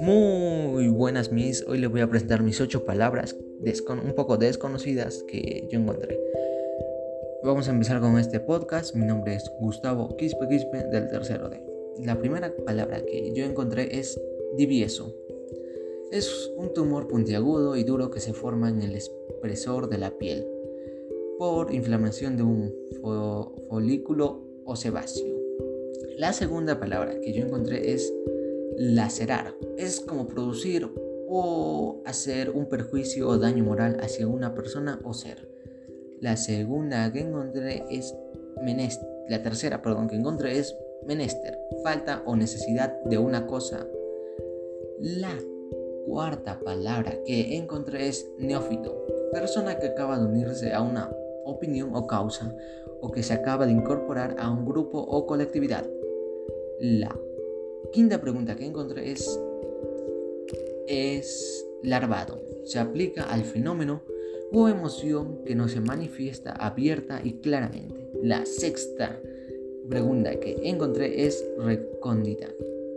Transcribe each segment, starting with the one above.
Muy buenas mis, hoy les voy a presentar mis ocho palabras un poco desconocidas que yo encontré. Vamos a empezar con este podcast, mi nombre es Gustavo Quispe Quispe del tercero D. La primera palabra que yo encontré es divieso. Es un tumor puntiagudo y duro que se forma en el expresor de la piel por inflamación de un folículo o sebáceo. La segunda palabra que yo encontré es lacerar. Es como producir o hacer un perjuicio o daño moral hacia una persona o ser. La segunda que encontré es menester. La tercera, perdón, que encontré es menester, falta o necesidad de una cosa. La cuarta palabra que encontré es neófito, persona que acaba de unirse a una opinión o causa o que se acaba de incorporar a un grupo o colectividad. La quinta pregunta que encontré es, es larvado. Se aplica al fenómeno o emoción que no se manifiesta abierta y claramente. La sexta pregunta que encontré es recóndita,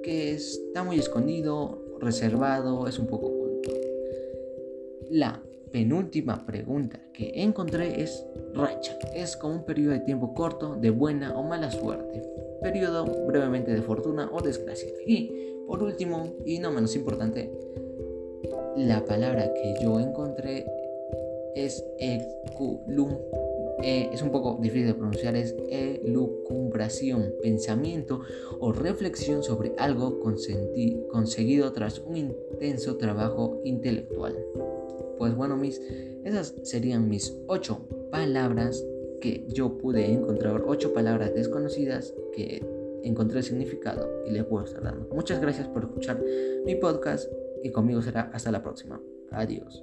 que está muy escondido, reservado, es un poco oculto. La penúltima pregunta que encontré es racha. Es como un periodo de tiempo corto de buena o mala suerte. Periodo brevemente de fortuna o desgracia. Y por último, y no menos importante, la palabra que yo encontré es eculum. Eh, es un poco difícil de pronunciar, es elucumbración, pensamiento o reflexión sobre algo conseguido tras un intenso trabajo intelectual. Pues bueno, mis, esas serían mis ocho palabras que yo pude encontrar, ocho palabras desconocidas que encontré el significado y les puedo estar dando. Muchas gracias por escuchar mi podcast y conmigo será hasta la próxima. Adiós.